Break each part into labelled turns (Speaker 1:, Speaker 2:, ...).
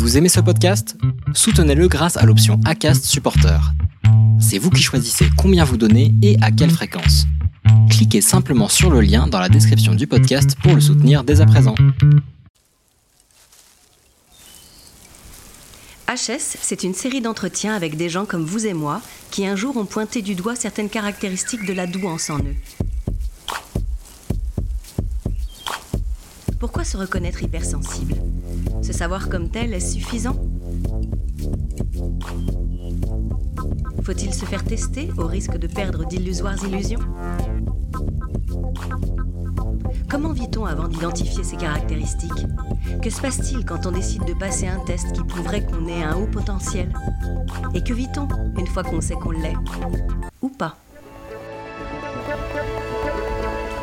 Speaker 1: Vous aimez ce podcast? Soutenez-le grâce à l'option ACAST Supporter. C'est vous qui choisissez combien vous donnez et à quelle fréquence. Cliquez simplement sur le lien dans la description du podcast pour le soutenir dès à présent.
Speaker 2: HS, c'est une série d'entretiens avec des gens comme vous et moi qui un jour ont pointé du doigt certaines caractéristiques de la douance en eux. Pourquoi se reconnaître hypersensible? Se savoir comme tel est suffisant? Faut-il se faire tester au risque de perdre d'illusoires illusions? Comment vit-on avant d'identifier ces caractéristiques? Que se passe-t-il quand on décide de passer un test qui prouverait qu'on ait un haut potentiel? Et que vit-on une fois qu'on sait qu'on l'est? Ou pas?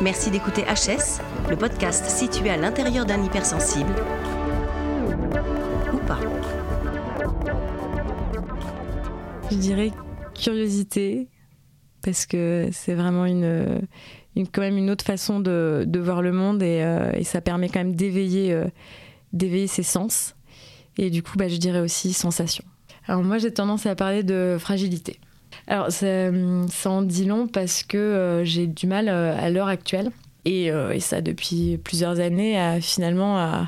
Speaker 2: Merci d'écouter HS, le podcast situé à l'intérieur d'un hypersensible. Ou pas.
Speaker 3: Je dirais curiosité, parce que c'est vraiment une, quand même une autre façon de, voir le monde et, euh, et, ça permet quand même d'éveiller euh, d'éveiller ses sens. Et du coup, bah, je dirais aussi sensation. Alors moi, j'ai tendance à parler de fragilité. Alors, ça, ça, en dit long parce que euh, j'ai du mal euh, à l'heure actuelle, et, euh, et, ça depuis plusieurs années, à finalement à,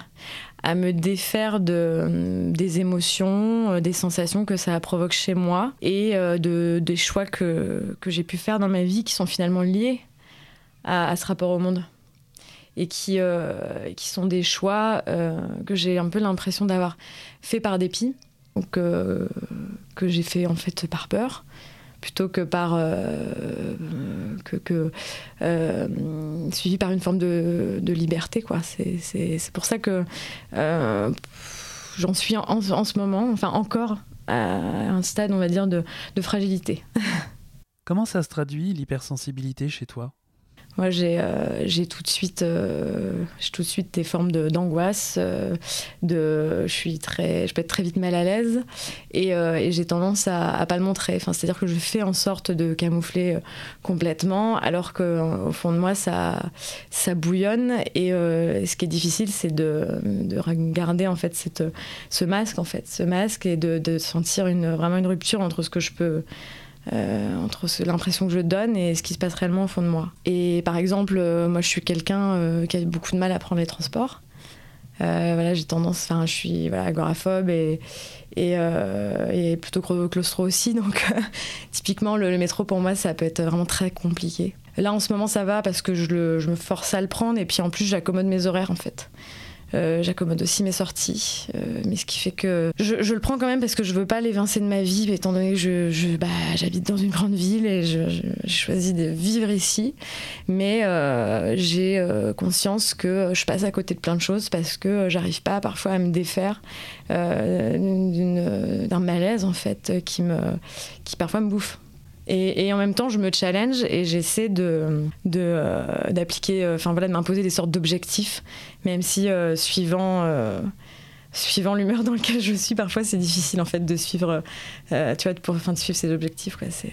Speaker 3: me défaire de, des émotions, des sensations que ça provoque chez moi, et de, des choix que, que j'ai pu faire dans ma vie qui sont finalement liés à, ce rapport au monde. Et qui, qui sont des choix que j'ai un peu l'impression d'avoir fait par dépit, donc, que j'ai fait en fait par peur plutôt que par euh, que, euh, suivi par une forme de, de liberté quoi. C'est pour ça que euh, j'en suis en, en, ce moment enfin encore à un stade on va dire de, de fragilité.
Speaker 4: Comment ça se traduit l'hypersensibilité chez toi?
Speaker 3: Moi, j'ai euh, tout de suite, euh, tout de suite des formes d'angoisse. De, je je peux être très vite mal à l'aise et, euh, j'ai tendance à, à pas le montrer. C'est-à-dire que je fais en sorte de camoufler complètement, alors que au fond de moi, ça, bouillonne. Et euh, ce qui est difficile, c'est de, de garder en fait ce masque, en fait, ce masque, et de, de sentir une, vraiment une rupture entre ce que je peux euh, entre l'impression que je donne et ce qui se passe réellement au fond de moi. Et par exemple, euh, moi je suis quelqu'un euh, qui a beaucoup de mal à prendre les transports. Voilà, j'ai tendance, enfin je suis voilà, agoraphobe et, et, et plutôt claustro aussi, donc typiquement le, métro pour moi ça peut être vraiment très compliqué. Là en ce moment ça va parce que je, je me force à le prendre et puis en plus j'accommode mes horaires en fait. Euh, J'accommode aussi mes sorties, euh, mais ce qui fait que je, le prends quand même parce que je veux pas l'évincer de ma vie, étant donné que je, je bah, j'habite dans une grande ville et je, je choisis de vivre ici. Mais euh, j'ai conscience que je passe à côté de plein de choses parce que j'arrive pas parfois à me défaire d'un malaise en fait qui me, qui parfois me bouffe. Et, en même temps, je me challenge et j'essaie de, euh, d'appliquer, euh, enfin voilà, de m'imposer des sortes d'objectifs, même si euh, suivant, suivant l'humeur dans laquelle je suis, parfois c'est difficile en fait de suivre, euh, tu vois, pour, de suivre ces objectifs. C'est...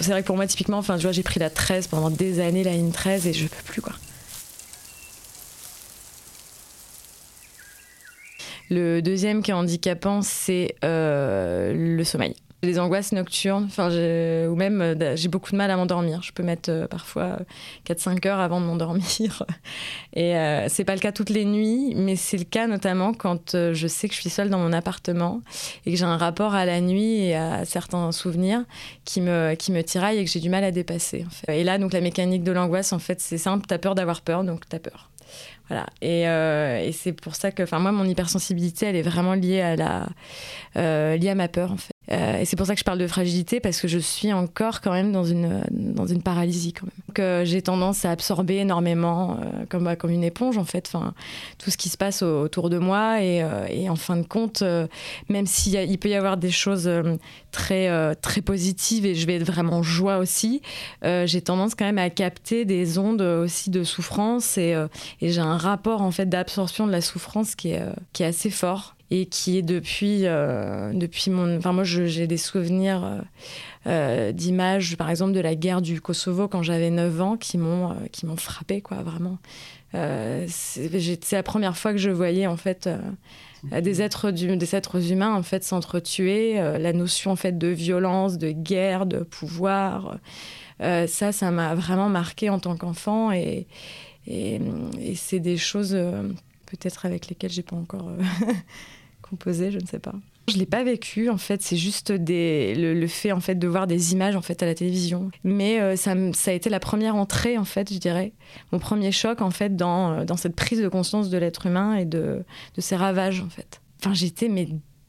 Speaker 3: C'est vrai que pour moi, typiquement, enfin, tu vois, j'ai pris la 13 pendant des années, la ligne 13, et je peux plus, quoi. Le deuxième qui est handicapant, c'est le sommeil des angoisses nocturnes, enfin, ou même euh, j'ai beaucoup de mal à m'endormir. Je peux mettre euh, parfois 4-5 heures avant de m'endormir. Et euh, c'est pas le cas toutes les nuits, mais c'est le cas notamment quand euh, je sais que je suis seule dans mon appartement et que j'ai un rapport à la nuit et à certains souvenirs qui me, qui me tiraillent et que j'ai du mal à dépasser. Et là, donc la mécanique de l'angoisse, en fait, c'est simple, t'as peur d'avoir peur, donc t'as peur. Voilà. Et, euh, et c'est pour ça que, enfin, moi, mon hypersensibilité, elle est vraiment liée à la, euh, liée à ma peur, en fait. Euh, et c'est pour ça que je parle de fragilité parce que je suis encore quand même dans une, dans une paralysie quand même. Euh, j'ai tendance à absorber énormément euh, comme, bah, comme une éponge en fait, tout ce qui se passe au, autour de moi. Et, en fin de compte, même s'il il peut y avoir des choses très, très positives et je vais être vraiment joie aussi, j'ai tendance quand même à capter des ondes aussi de souffrance. Et, et j'ai un rapport en fait d'absorption de la souffrance qui est, qui est assez fort et qui est depuis, euh, depuis mon... Enfin, moi, j'ai des souvenirs euh, euh, d'images, par exemple, de la guerre du Kosovo quand j'avais 9 ans, qui m'ont qui frappé, quoi, vraiment. c'est la première fois que je voyais en fait des êtres des êtres humains en fait s'entretuer, la notion en fait de violence, de guerre, de pouvoir. ça, ça m'a vraiment marqué en tant qu'enfant et, et, et c'est des choses peut-être avec lesquelles j'ai pas encore composé, je ne sais pas. Je l'ai pas vécu en fait, c'est juste le, fait de voir des images à la télévision. Mais euh, ça, a été la première entrée en fait, je dirais, mon premier choc euh, dans cette prise de conscience de l'être humain et de, ses ravages. Enfin, j'étais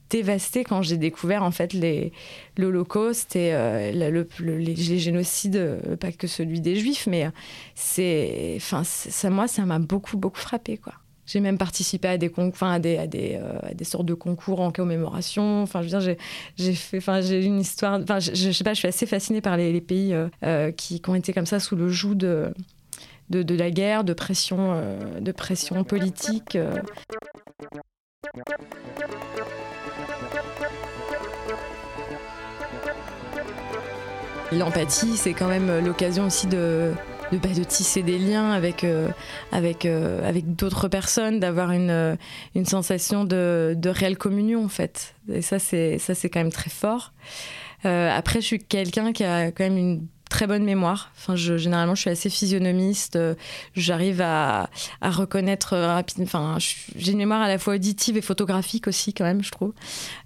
Speaker 3: dévastée quand j'ai découvert en fait l'Holocauste et euh, le, les, génocides, pas que celui des Juifs, mais ça moi ça m'a beaucoup beaucoup frappé quoi. J'ai même participé à des, enfin, à des, euh, à des, sortes de concours en commémoration. Enfin, je veux dire, j'ai fait, une histoire. Enfin, je, sais pas, je suis assez fascinée par les, pays euh, euh, qui, ont été comme ça sous le joug de, de, de la guerre, de pression, de pression politique. L'empathie, c'est quand même l'occasion aussi de, de, bah, de tisser des liens avec, euh, avec, euh, avec d'autres personnes, d'avoir une, euh, une sensation de, de réelle communion en fait. Et ça, c'est, ça, c'est quand même très fort. après, je suis quelqu'un qui a quand même une très bonne mémoire. Enfin, je, généralement, je suis assez physionomiste. Euh, j'arrive à, reconnaître euh, rapidement. Enfin, j'ai une mémoire à la fois auditive et photographique aussi, quand même, je trouve.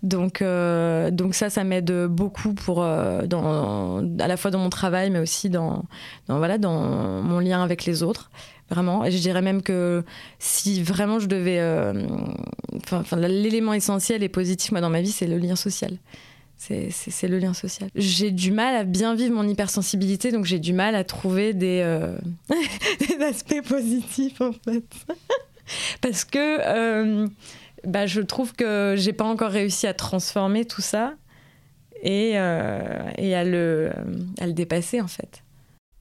Speaker 3: Donc, euh, donc ça, ça m'aide beaucoup pour, à la fois dans mon travail, mais aussi dans, dans, voilà, dans mon lien avec les autres. Vraiment. Et je dirais même que si vraiment je devais. Enfin, l'élément essentiel et positif, moi, dans ma vie, c'est le lien social. C'est le lien social. J'ai du mal à bien vivre mon hypersensibilité, donc j'ai du mal à trouver des, euh, des aspects positifs en fait. Parce que euh, bah, je trouve que j'ai pas encore réussi à transformer tout ça et, euh, et à, le, à le dépasser en fait.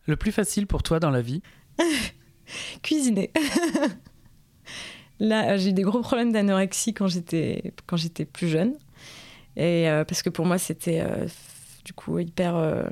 Speaker 4: Le plus facile pour toi dans la vie?
Speaker 3: Cuisiner. Là, j'ai eu des gros problèmes d'anorexie quand j'étais plus jeune. Et euh, parce que pour moi, c'était euh, du coup hyper. Euh,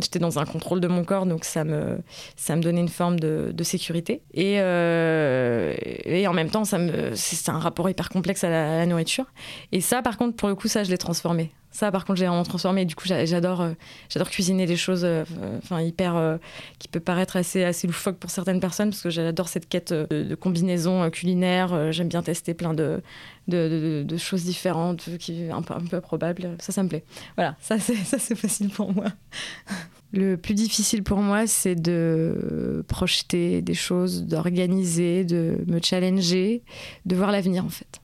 Speaker 3: j'étais dans un contrôle de mon corps, donc ça me, ça me donnait une forme de, sécurité. Et, en même temps, c'est un rapport hyper complexe à la, nourriture. Et ça, par contre, pour le coup, ça, je l'ai transformé. Ça, par contre, j'ai vraiment transformé. Du coup, j'adore, euh, j'adore cuisiner des choses, euh, enfin hyper, euh, qui peut paraître assez, assez loufoque pour certaines personnes, parce que j'adore cette quête de, combinaisons culinaires. J'aime bien tester plein de, de, de, choses différentes, qui un peu, un peu improbables. Ça, ça me plaît. Voilà, ça, ça, c'est facile pour moi. Le plus difficile pour moi, c'est de projeter des choses, d'organiser, de me challenger, de voir l'avenir en fait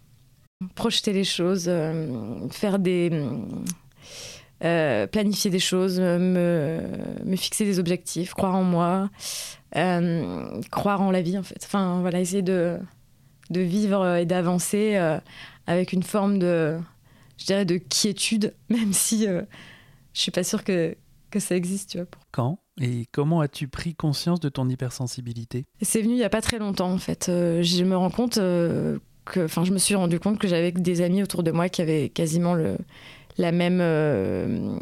Speaker 3: projeter les choses, euh, faire des. Euh, planifier des choses, me, me, fixer des objectifs, croire en moi, euh, croire en la vie en fait. Enfin voilà, essayer de, de vivre et d'avancer avec une forme de, je dirais, de quiétude, même si je suis pas sûre que, que ça existe. Tu vois.
Speaker 4: Quand et comment as-tu pris conscience de ton hypersensibilité?
Speaker 3: C'est venu il y a pas très longtemps en fait. je me rends compte enfin, je me suis rendu compte que j'avais des amis autour de moi qui avaient quasiment la même, euh,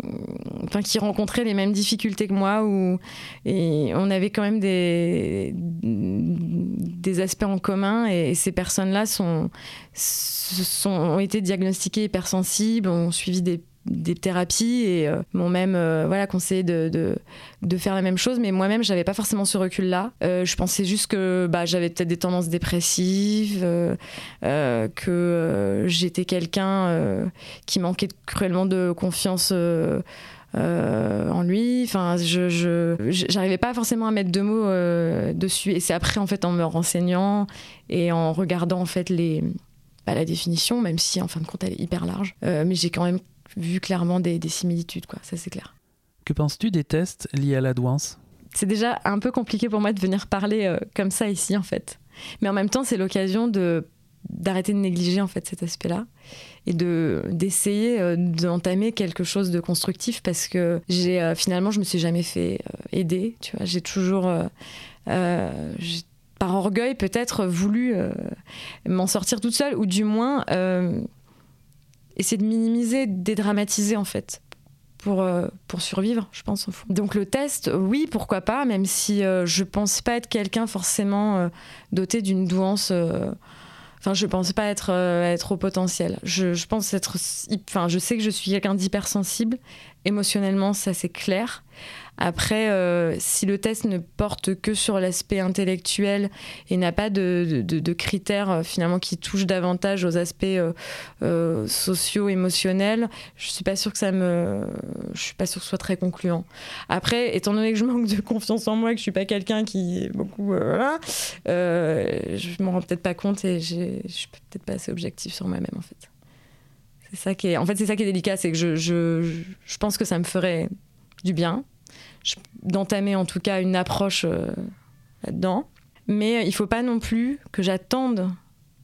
Speaker 3: qui rencontraient les mêmes difficultés que moi, ou on avait quand même des, aspects en commun, et, ces personnes-là sont, ont été diagnostiquées hypersensibles, ont suivi des des thérapies et euh, m'ont même euh, voilà conseillé de, de, de, faire la même chose mais moi-même j'avais pas forcément ce recul là euh, je pensais juste que bah, j'avais peut-être des tendances dépressives que j'étais quelqu'un qui manquait cruellement de confiance en lui. Enfin, je, j'arrivais pas forcément à mettre deux mots dessus. Et c'est après, en fait, en me renseignant et en regardant, en fait, les, bah, la définition, même si, en fin de compte, elle est hyper large. mais j'ai quand même vu clairement des, similitudes, quoi. Ça, c'est clair.
Speaker 4: Que penses-tu des tests liés à la douance
Speaker 3: C'est déjà un peu compliqué pour moi de venir parler euh, comme ça ici, en fait. Mais en même temps, c'est l'occasion de d'arrêter de négliger en fait cet aspect-là et de d'essayer euh, d'entamer quelque chose de constructif parce que j'ai euh, finalement je me suis jamais fait aider tu vois j'ai toujours par orgueil peut-être voulu m'en sortir toute seule ou du moins essayer de minimiser, dédramatiser en fait, pour, pour survivre, je pense. Donc le test, oui, pourquoi pas, même si je pense pas être quelqu'un forcément doté d'une douance Enfin, je pense pas être, être au potentiel. Je, je, pense être. Enfin, je sais que je suis quelqu'un d'hypersensible. Émotionnellement, ça c'est clair. Après, euh, si le test ne porte que sur l'aspect intellectuel et n'a pas de, critères euh, finalement qui touchent davantage aux aspects euh, sociaux, émotionnels, je suis pas sûre que ça me, je suis pas sûre que ce soit très concluant. Après, étant donné que je manque de confiance en moi, que je suis pas quelqu'un qui est beaucoup, voilà, je m'en rends peut-être pas compte et je suis peut-être pas assez objectif sur moi-même en fait. C'est ça qui est, en fait, c'est ça qui est délicat, c'est que je pense que ça me ferait du bien d'entamer en tout cas une approche euh, là-dedans. Mais il ne faut pas non plus que j'attende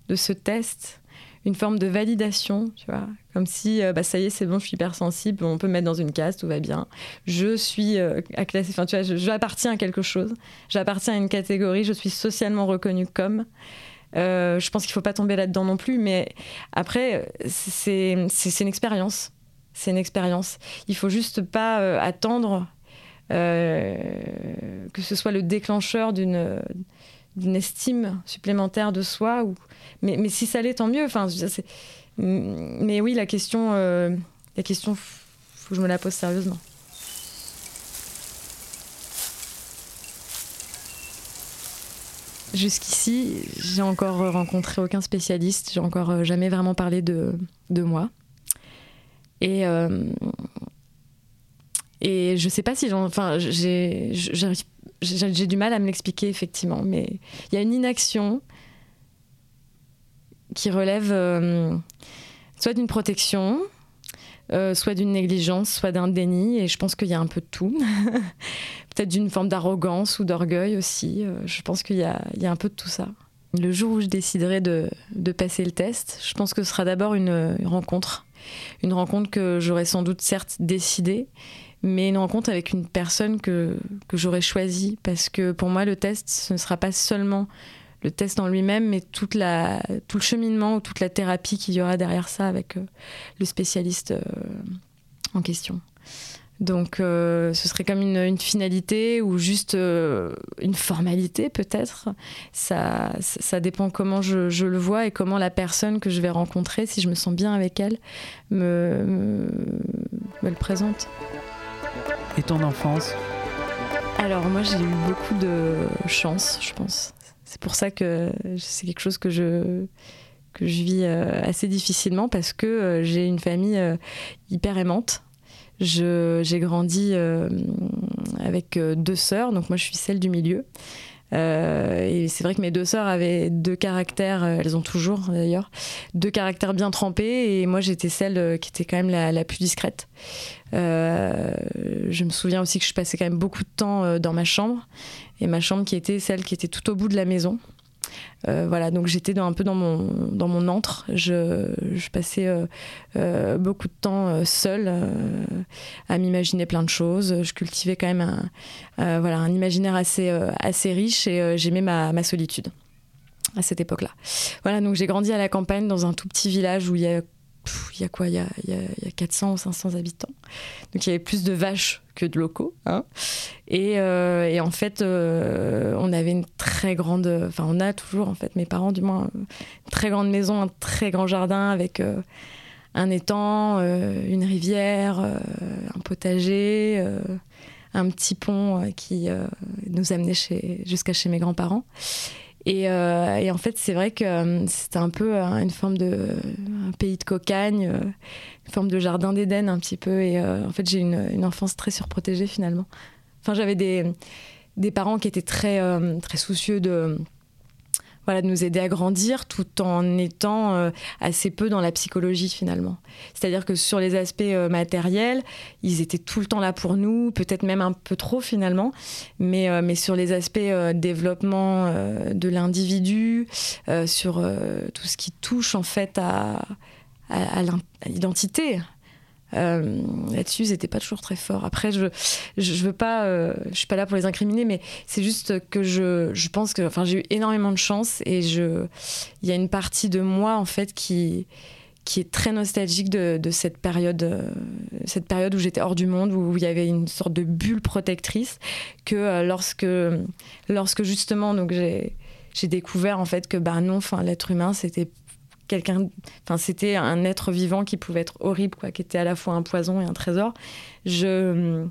Speaker 3: de ce test une forme de validation, tu vois, comme si euh, bah, ça y est, c'est bon, je suis hypersensible, on peut me mettre dans une case, tout va bien. Je suis euh, à classer, enfin tu vois, j'appartiens à quelque chose, j'appartiens à une catégorie, je suis socialement reconnue comme. je pense qu'il ne faut pas tomber là-dedans non plus, mais après, c'est une expérience. C'est une expérience. Il faut juste pas attendre euh, que ce soit le déclencheur d'une estime supplémentaire de soi. Ou... Mais, si ça l'est, tant mieux. Enfin, mais oui, la question, euh, la question, faut que je me la pose sérieusement. Jusqu'ici, j'ai encore rencontré aucun spécialiste, j'ai encore euh, jamais vraiment parlé de, de moi. Et, et je sais pas si j'en. Enfin, j'ai du mal à me l'expliquer, effectivement. Mais il y a une inaction qui relève euh, soit d'une protection, euh, soit d'une négligence, soit d'un déni. Et je pense qu'il y a un peu de tout. Peut-être d'une forme d'arrogance ou d'orgueil aussi. Euh, je pense qu'il y, y, a un peu de tout ça. Le jour où je déciderai de, de passer le test, je pense que ce sera d'abord une, une rencontre. Une rencontre que j'aurais sans doute certes décidée mais une rencontre avec une personne que, que j'aurais choisie. Parce que pour moi, le test, ce ne sera pas seulement le test en lui-même, mais toute la, tout le cheminement ou toute la thérapie qu'il y aura derrière ça avec euh, le spécialiste euh, en question. Donc euh, ce serait comme une, une finalité ou juste une formalité peut-être. Ça, ça, dépend comment je, je, le vois et comment la personne que je vais rencontrer, si je me sens bien avec elle, me, me, me le présente.
Speaker 4: Et ton enfance
Speaker 3: Alors moi j'ai eu beaucoup de chance, je pense. C'est pour ça que c'est quelque chose que je que je vis euh, assez difficilement parce que euh, j'ai une famille euh, hyper aimante. J'ai grandi avec deux sœurs, donc moi je suis celle du milieu. Euh, et c'est vrai que mes deux sœurs avaient deux caractères, euh, elles ont toujours d'ailleurs, deux caractères bien trempés, et moi j'étais celle euh, qui était quand même la, plus discrète. je me souviens aussi que je passais quand même beaucoup de temps dans ma chambre, et ma chambre qui était celle qui était tout au bout de la maison. Euh, voilà, donc j'étais un peu dans mon, dans mon antre. Je, passais euh, euh, beaucoup de temps seule à m'imaginer plein de choses. Je cultivais quand même un, voilà, un imaginaire assez, assez riche et j'aimais ma, ma solitude à cette époque-là. Voilà, donc j'ai grandi à la campagne dans un tout petit village où il y a il y a quoi il y a, il y a, 400 ou 500 habitants. Donc il y avait plus de vaches que de locaux. Hein. Et, euh, et, en fait, euh, on avait une très grande. Enfin, on a toujours, en fait, mes parents, du moins, une très grande maison, un très grand jardin avec euh, un étang, une rivière, un potager, un petit pont qui nous amenait jusqu'à chez mes grands-parents. Euh, et, en fait, c'est vrai que euh, c'était un peu euh, une forme de un pays de cocagne, une forme de jardin d'Éden un petit peu. Et en fait, j'ai une, une, enfance très surprotégée finalement. Enfin, j'avais des, des parents qui étaient très, très soucieux de voilà, de nous aider à grandir tout en étant euh, assez peu dans la psychologie finalement. C'est-à-dire que sur les aspects euh, matériels, ils étaient tout le temps là pour nous, peut-être même un peu trop finalement, mais, euh, mais sur les aspects développement de l'individu, sur tout ce qui touche en fait à, à l'identité, euh, là-dessus, ils n'étaient pas toujours très forts. Après, je, je, veux pas, euh, je suis pas là pour les incriminer, mais c'est juste que je, je pense que, j'ai eu énormément de chance et je, il y a une partie de moi en fait qui qui est très nostalgique de, cette période, cette période où j'étais hors du monde, où il y avait une sorte de bulle protectrice, que lorsque, lorsque justement j'ai découvert en fait que bah non, l'être humain c'était quelqu'un, enfin c'était un être vivant qui pouvait être horrible, quoi, qui était à la fois un poison et un trésor. Je,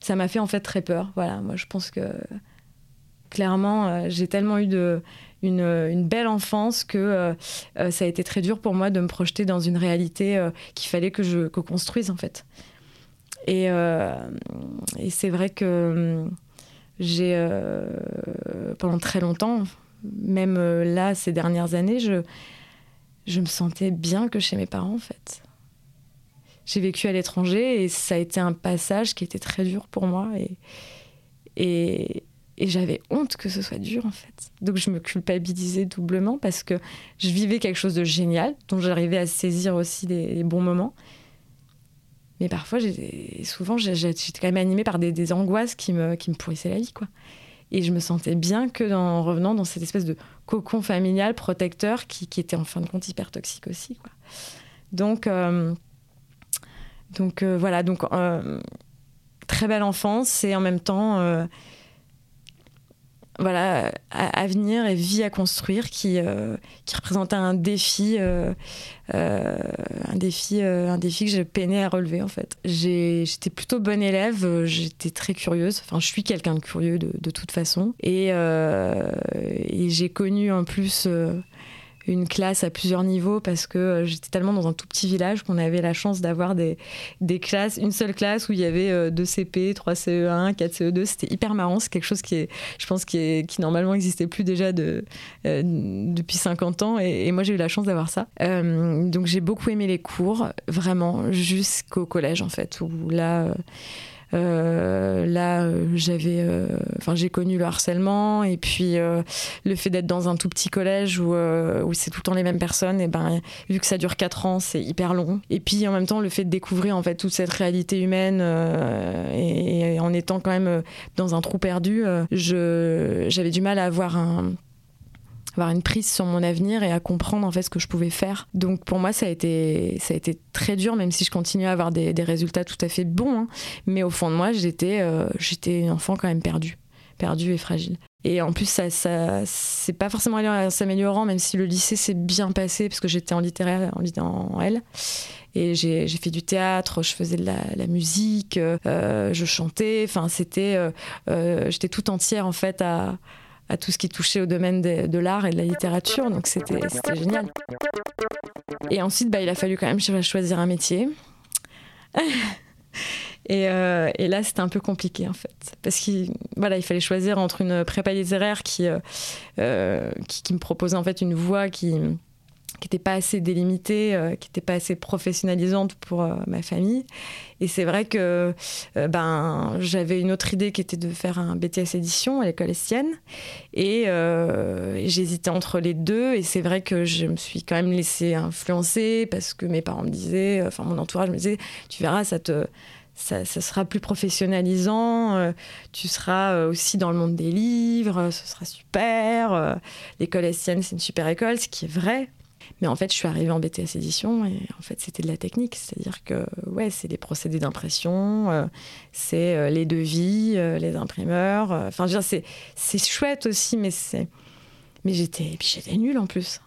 Speaker 3: ça m'a fait en fait très peur. Voilà, moi je pense que clairement euh, j'ai tellement eu de une, une, belle enfance que euh, euh, ça a été très dur pour moi de me projeter dans une réalité qu'il fallait que je que construise en fait. Et, et c'est vrai que j'ai pendant très longtemps, même là ces dernières années, je je me sentais bien que chez mes parents, en fait. J'ai vécu à l'étranger et ça a été un passage qui était très dur pour moi et, et, j'avais honte que ce soit dur, en fait. Donc je me culpabilisais doublement parce que je vivais quelque chose de génial, dont j'arrivais à saisir aussi les, bons moments. Mais parfois, souvent, j'étais quand même animée par des, des, angoisses qui me, qui me pourrissaient la vie, quoi. Et je me sentais bien que en revenant dans cette espèce de cocon familial protecteur qui, était en fin de compte hyper toxique aussi. Donc, euh, donc euh, voilà, donc euh, très belle enfance et en même temps voilà, avenir et vie à construire qui, qui représentait un défi, un, défi un défi que j'ai peiné à relever en fait. J'étais plutôt bonne élève, j'étais très curieuse, enfin je suis quelqu'un de curieux de, de, toute façon. Et, j'ai connu en plus une classe à plusieurs niveaux parce que euh, j'étais tellement dans un tout petit village qu'on avait la chance d'avoir des, des classes, une seule classe où il y avait 2 CP, 3 CE1, 4 CE2. C'était hyper marrant. C'est quelque chose qui est, je pense, qui, est, qui normalement n'existait plus déjà de, euh, depuis 50 ans. Et, moi, j'ai eu la chance d'avoir ça. Euh, donc, j'ai beaucoup aimé les cours, vraiment, jusqu'au collège, en fait, où là. Euh, là, euh, j'avais, euh, enfin, j'ai connu le harcèlement et puis le fait d'être dans un tout petit collège où, où c'est tout le temps les mêmes personnes. Et ben, vu que ça dure 4 ans, c'est hyper long. Et puis en même temps, le fait de découvrir en fait toute cette réalité humaine et, en étant quand même dans un trou perdu, je, j'avais du mal à avoir un avoir une prise sur mon avenir et à comprendre en fait ce que je pouvais faire. Donc pour moi ça a été ça a été très dur même si je continue à avoir des, résultats tout à fait bons. Hein. Mais au fond de moi j'étais euh, j'étais une enfant quand même perdue, perdue et fragile. Et en plus, ça, ça c'est pas forcément allé en s'améliorant, même si le lycée s'est bien passé, parce que j'étais en littéraire, en, en L. Et j'ai fait du théâtre, je faisais de la, musique, euh, je chantais. Enfin, c'était. Euh, j'étais tout entière, en fait, à, à tout ce qui touchait au domaine de, l'art et de la littérature. Donc c'était génial. Et ensuite, bah, il a fallu quand même choisir un métier. Euh, et, là, c'était un peu compliqué en fait, parce qu'il voilà, il fallait choisir entre une prépa littéraire qui, euh, euh, qui, qui, me proposait en fait une voie qui qui n'était pas assez délimitée, euh, qui n'était pas assez professionnalisante pour euh, ma famille. Et c'est vrai que euh, ben, j'avais une autre idée qui était de faire un BTS édition à l'école Estienne. Et, j'hésitais entre les deux. Et c'est vrai que je me suis quand même laissée influencer parce que mes parents me disaient, enfin mon entourage me disait, tu verras, ça te... Ça, ça, sera plus professionnalisant, tu seras aussi dans le monde des livres, ce sera super. L'école Estienne, c'est une super école, ce qui est vrai, mais en fait, je suis arrivée en BTS édition et en fait, c'était de la technique. C'est-à-dire que, ouais, c'est des procédés d'impression, euh, c'est euh, les devis, euh, les imprimeurs. Enfin, c'est, chouette aussi, mais c'est. Mais j'étais, j'étais nulle en plus.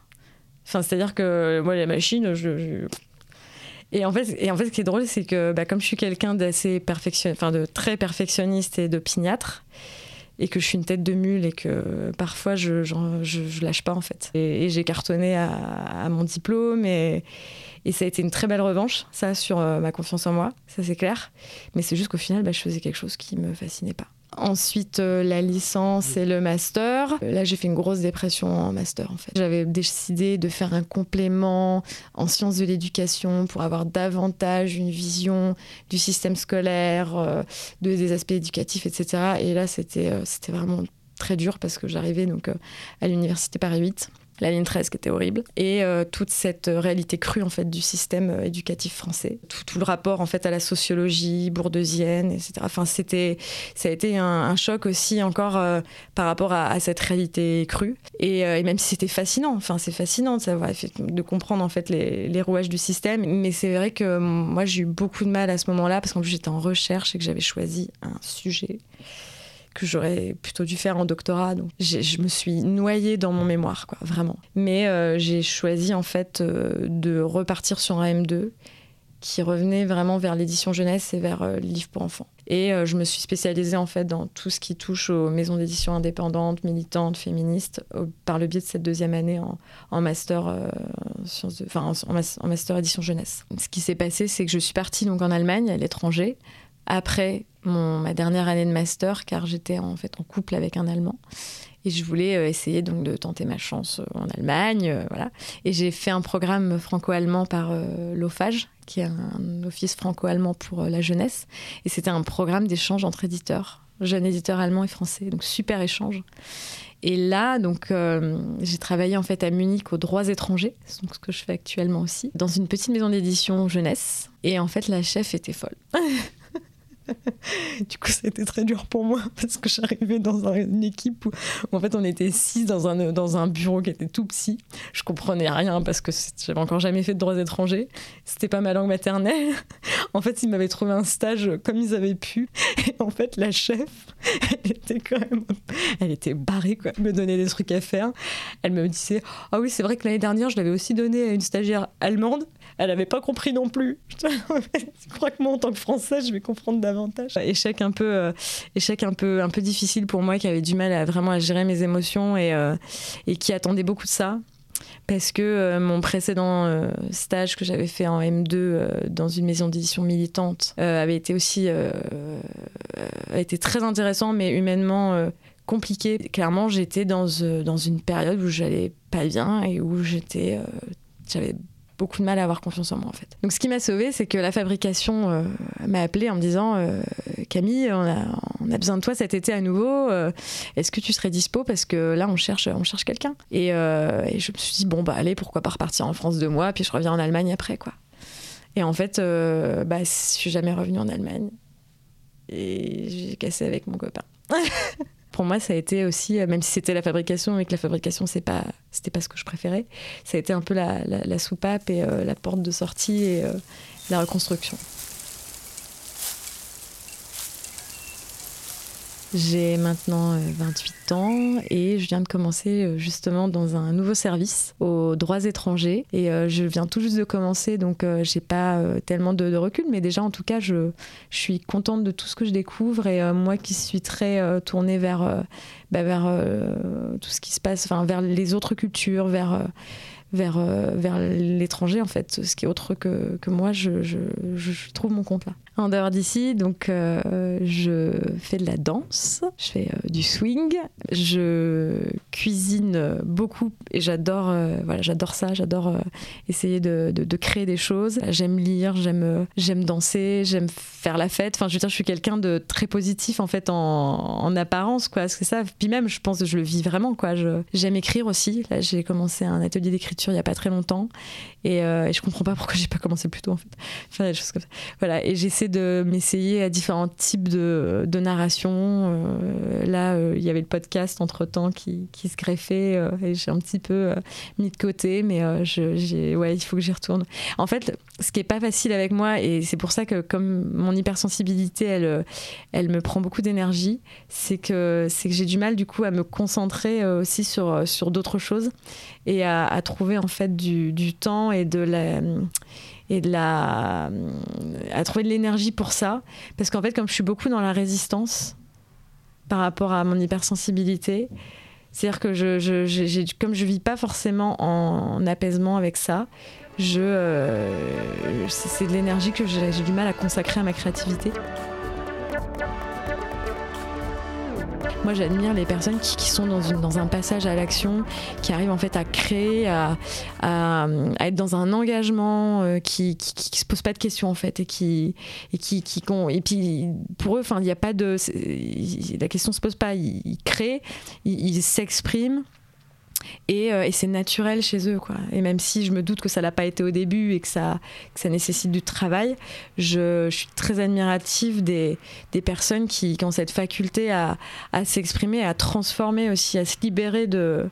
Speaker 3: Enfin, c'est-à-dire que moi, les machines, je, Et en, fait, et en fait, ce qui est drôle, c'est que bah, comme je suis quelqu'un d'assez perfection... enfin, de très perfectionniste et de pignâtre, et que je suis une tête de mule et que parfois je, je, lâche pas en fait. Et, j'ai cartonné à, mon diplôme et, et, ça a été une très belle revanche, ça, sur euh, ma confiance en moi, ça c'est clair. Mais c'est juste qu'au final, bah, je faisais quelque chose qui me fascinait pas. Ensuite, euh, la licence et le master. Euh, là, j'ai fait une grosse dépression en master, en fait. J'avais décidé de faire un complément en sciences de l'éducation pour avoir davantage une vision du système scolaire, euh, de, des aspects éducatifs, etc. Et là, c'était vraiment très dur parce que j'arrivais à l'université Paris 8 la ligne 13 qui était horrible, et euh, toute cette réalité crue en fait du système euh, éducatif français, tout, le rapport en fait à la sociologie bourdeusienne, etc. Enfin, c'était, ça a été un, choc aussi encore euh, par rapport à, cette réalité crue, et, même si c'était fascinant, enfin c'est fascinant de comprendre en fait les, les rouages du système, mais c'est vrai que moi j'ai eu beaucoup de mal à ce moment-là parce qu'en plus j'étais en recherche et que j'avais choisi un sujet que j'aurais plutôt dû faire en doctorat. Donc je me suis noyée dans mon mémoire, vraiment. Mais euh, j'ai choisi en fait euh, de repartir sur un M2 qui revenait vraiment vers l'édition jeunesse et vers euh, le livre pour enfants. Et je me suis spécialisée en fait dans tout ce qui touche aux maisons d'édition indépendantes, militantes, féministes, par le biais de cette deuxième année en, master, en, master édition jeunesse. Ce qui s'est passé, c'est que je suis partie donc en Allemagne, à l'étranger, après ma dernière année de master, car j'étais en fait en couple avec un Allemand. Et je voulais euh, essayer donc de tenter ma chance euh, en Allemagne, euh, voilà. Et j'ai fait un programme franco-allemand par l'OFAGE, qui est un office franco-allemand pour la jeunesse. Et c'était un programme d'échange entre éditeurs, jeunes éditeurs allemands et français. Donc super échange. Et là, donc, j'ai travaillé en fait à Munich aux droits étrangers, donc ce que je fais actuellement aussi, dans une petite maison d'édition jeunesse. Et en fait, la chef était folle. du coup, ça a été très dur pour moi parce que j'arrivais dans une équipe où, en fait on était six dans un, dans un bureau qui était tout petit. Je comprenais rien parce que j'avais encore jamais fait de droits étrangers. C'était pas ma langue maternelle. En fait, ils m'avaient trouvé un stage comme ils avaient pu. Et en fait, la chef, elle était quand même, elle était barrée quoi. Elle me donnait des trucs à faire. Elle me disait, ah oui, c'est vrai que l'année dernière, je l'avais aussi donné à une stagiaire allemande elle n'avait pas compris non plus. je crois que moi, en tant que Français, je vais comprendre davantage. Échec un peu, euh, échec un peu, un peu difficile pour moi, qui avait du mal à vraiment gérer mes émotions et, euh, et qui attendait beaucoup de ça. Parce que euh, mon précédent stage que j'avais fait en M2 dans une maison d'édition militante avait été aussi a été très intéressant, mais humainement compliqué. Clairement, j'étais dans, dans une période où j'allais pas bien et où j'étais j'avais beaucoup de mal à avoir confiance en moi en fait. Donc ce qui m'a sauvé, c'est que la fabrication euh, m'a appelé en me disant euh, Camille, on a, a, besoin de toi cet été à nouveau. Euh, est-ce que tu serais dispo? Parce que là on cherche, on cherche quelqu'un. Et, et, je me suis dit bon bah allez pourquoi pas repartir en France deux mois puis je reviens en Allemagne après quoi. Et en fait, bah, je suis jamais revenue en Allemagne et j'ai cassé avec mon copain. pour moi, ça a été aussi, euh, même si c'était la fabrication et que la fabrication, c'est pas, pas ce que je préférais, ça a été un peu la, soupape et euh, la porte de sortie et euh, la reconstruction. J'ai maintenant 28 euh, ans et je viens de commencer euh, justement dans un nouveau service aux droits étrangers. Et euh, je viens tout juste de commencer, donc j'ai pas tellement de, recul, mais déjà en tout cas, je, suis contente de tout ce que je découvre. Et moi qui suis très tournée vers, bah, vers tout ce qui se passe, enfin vers les autres cultures, vers vers, vers l'étranger en fait, ce qui est autre que, que moi, je, je, trouve mon compte là en dehors d'ici. Donc, euh, je fais de la danse, je fais euh, du swing, je cuisine beaucoup et j'adore, euh, voilà, ça. J'adore essayer de, de, créer des choses. J'aime lire, j'aime, j'aime danser, j'aime faire la fête. Enfin, je veux dire, je suis quelqu'un de très positif en fait en, en apparence, quoi. C'est ça. Puis même, je pense que je le vis vraiment, quoi. j'aime écrire aussi. Là, j'ai commencé un atelier d'écriture il y a pas très longtemps et, et je comprends pas pourquoi j'ai pas commencé plus tôt en fait. Faire des choses comme ça. Voilà. Et j'essaie de m'essayer à différents types de, de narration. Euh, là, euh, il y avait le podcast entre temps qui, qui se greffait euh, et j'ai un petit peu mis de côté, mais je, ouais, il faut que j'y retourne. En fait, ce qui est pas facile avec moi, et c'est pour ça que comme mon hypersensibilité, elle, elle me prend beaucoup d'énergie, c'est que, c'est que j'ai du mal du coup à me concentrer aussi sur, sur d'autres choses et à, à, trouver en fait du, du temps et de la et de la à trouver de l'énergie pour ça. Parce qu'en fait comme je suis beaucoup dans la résistance par rapport à mon hypersensibilité c'est-à-dire que je, je comme je vis pas forcément en, apaisement avec ça euh, c'est de l'énergie que j'ai du mal à consacrer à ma créativité Moi, j'admire les personnes qui, sont dans, un passage à l'action, qui arrivent en fait à créer, à, être dans un engagement, euh, qui, qui, se pose pas de questions en fait, et qui, et qui et puis pour eux, enfin, il n'y a pas de, la question se pose pas. Ils, créent, ils s'expriment Et, euh, et c'est naturel chez eux, quoi. Et même si je me doute que ça l'a pas été au début et que ça, nécessite du travail, je, suis très admirative des, personnes qui, ont cette faculté à, s'exprimer, à transformer aussi, à se libérer de,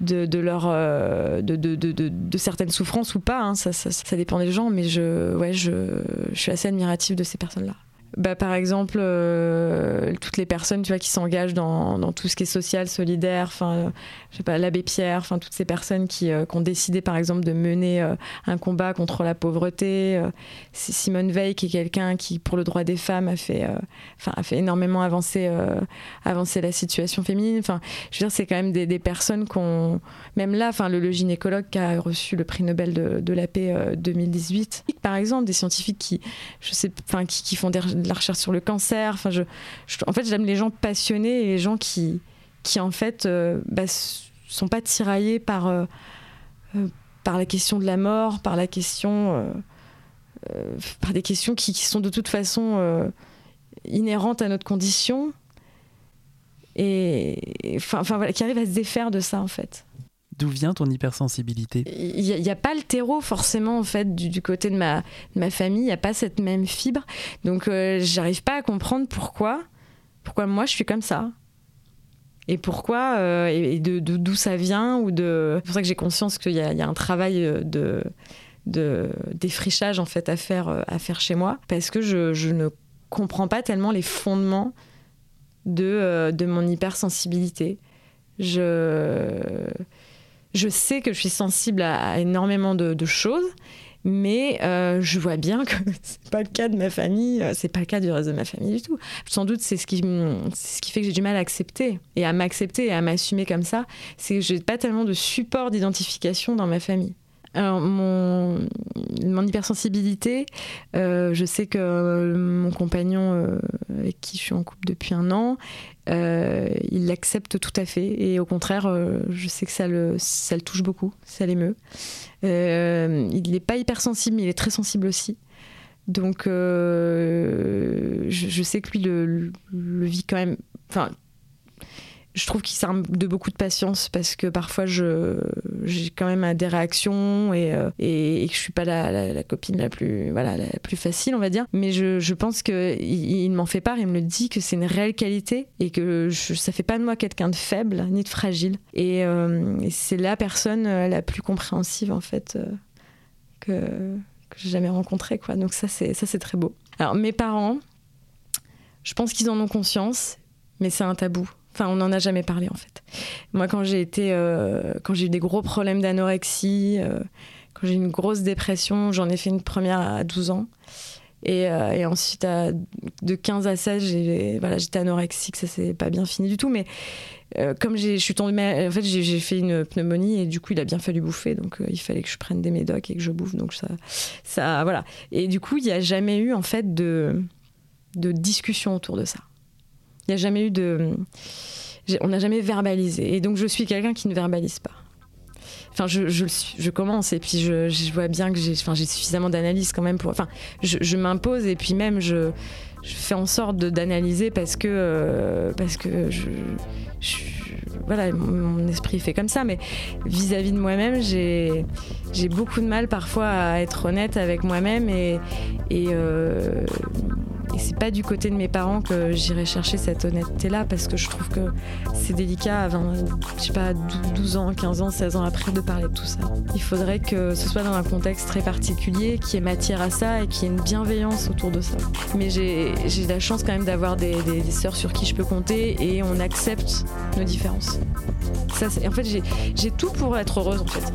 Speaker 3: de, leur euh, de, certaines souffrances ou pas hein. ça, dépend des gens mais je ouais je suis assez admirative de ces personnes là bah, par exemple, euh, toutes les personnes tu vois, qui s'engagent dans, tout ce qui est social, solidaire, enfin, je sais pas, l'abbé Pierre, enfin, toutes ces personnes qui, euh, qui, ont décidé, par exemple, de mener euh, un combat contre la pauvreté. Simone Veil, qui est quelqu'un qui, pour le droit des femmes, a fait, enfin, a fait énormément avancer, avancer la situation féminine. Enfin, je veux dire, c'est quand même des, des personnes qu'on. Même là, enfin, le, le, gynécologue qui a reçu le prix Nobel de, de la paix 2018, par exemple, des scientifiques qui, je sais, enfin, qui, qui font des de la recherche sur le cancer. En fait, j'aime les gens passionnés et les gens qui, qui en fait, euh, bah, sont pas tiraillés par, euh, euh, par la question de la mort, par la question, par des questions qui, sont de toute façon inhérentes à notre condition et, qui arrivent à se défaire de ça en fait.
Speaker 4: D'où vient ton hypersensibilité?
Speaker 3: Il n'y a, pas le terreau forcément en fait du, côté de ma, ma famille, il n'y a pas cette même fibre. Donc euh, j'arrive pas à comprendre pourquoi, pourquoi moi je suis comme ça. Et pourquoi, euh, et de d'où ça vient, ou de... C'est pour ça que j'ai conscience qu'il y, y, a un travail de, de défrichage en fait à faire, à faire chez moi, parce que je, je ne comprends pas tellement les fondements de, euh, de mon hypersensibilité. Je je sais que je suis sensible à, énormément de, choses, mais euh, je vois bien que c'est pas le cas de ma famille, c'est pas le cas du reste de ma famille du tout. Sans doute, c'est ce qui, ce qui fait que j'ai du mal à accepter et à m'accepter et à m'assumer comme ça, c'est que j'ai pas tellement de support d'identification dans ma famille. Alors, mon, hypersensibilité, euh, je sais que mon compagnon euh, avec qui je suis en couple depuis un an, euh, il l'accepte tout à fait. Et au contraire, euh, je sais que ça le, ça le touche beaucoup, ça l'émeut. Euh, il n'est pas hypersensible, mais il est très sensible aussi. Donc, je, sais que lui le, le vit quand même. Je trouve qu'il s'arme de beaucoup de patience parce que parfois j'ai quand même des réactions et, euh, et, que je suis pas la, la, copine la plus voilà la plus facile on va dire. Mais je, je pense que il, m'en fait part il me le dit que c'est une réelle qualité et que je, ça fait pas de moi quelqu'un de faible ni de fragile. Et, euh, et c'est la personne euh, la plus compréhensive en fait que que j'ai jamais rencontrée quoi. Donc ça c'est très beau. Alors mes parents je pense qu'ils en ont conscience mais c'est un tabou Enfin, on n'en a jamais parlé en fait. Moi, quand j'ai été, euh, quand j'ai eu des gros problèmes d'anorexie, euh, quand j'ai eu une grosse dépression, j'en ai fait une première à 12 ans. Et, euh, et ensuite, à, de 15 à 16, j'ai, voilà, j'étais anorexique, ça s'est pas bien fini du tout. Mais comme je suis tombée, en fait, j'ai, fait une pneumonie et du coup, il a bien fallu bouffer. Donc, il fallait que je prenne des médocs et que je bouffe. Donc, ça, ça voilà. Et du coup, il n'y a jamais eu en fait de discussion autour de ça. Il n'y a jamais eu de. On n'a jamais verbalisé. Et donc, je suis quelqu'un qui ne verbalise pas. Enfin, je, je, commence et puis je, vois bien que j'ai enfin, suffisamment d'analyse quand même pour. Enfin, je, je m'impose et puis même je, fais en sorte d'analyser parce que. Euh, parce que je, voilà, mon esprit fait comme ça, mais vis-à-vis -vis de moi-même, j'ai beaucoup de mal parfois à être honnête avec moi-même et, et, euh, et c'est pas du côté de mes parents que j'irai chercher cette honnêteté-là parce que je trouve que c'est délicat à 20, je sais pas, 12 ans, 15 ans, 16 ans après de parler de tout ça. Il faudrait que ce soit dans un contexte très particulier, qui ait matière à ça et qui ait une bienveillance autour de ça. Mais j'ai la chance quand même d'avoir des sœurs sur qui je peux compter et on accepte nos différences. Ça, en fait, j'ai tout pour être heureuse en fait.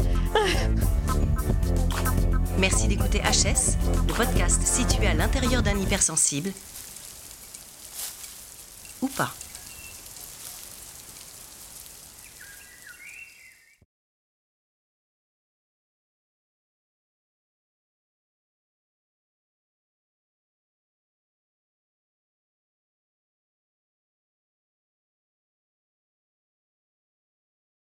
Speaker 2: Merci d'écouter HS, le podcast situé à l'intérieur d'un hypersensible. Ou pas.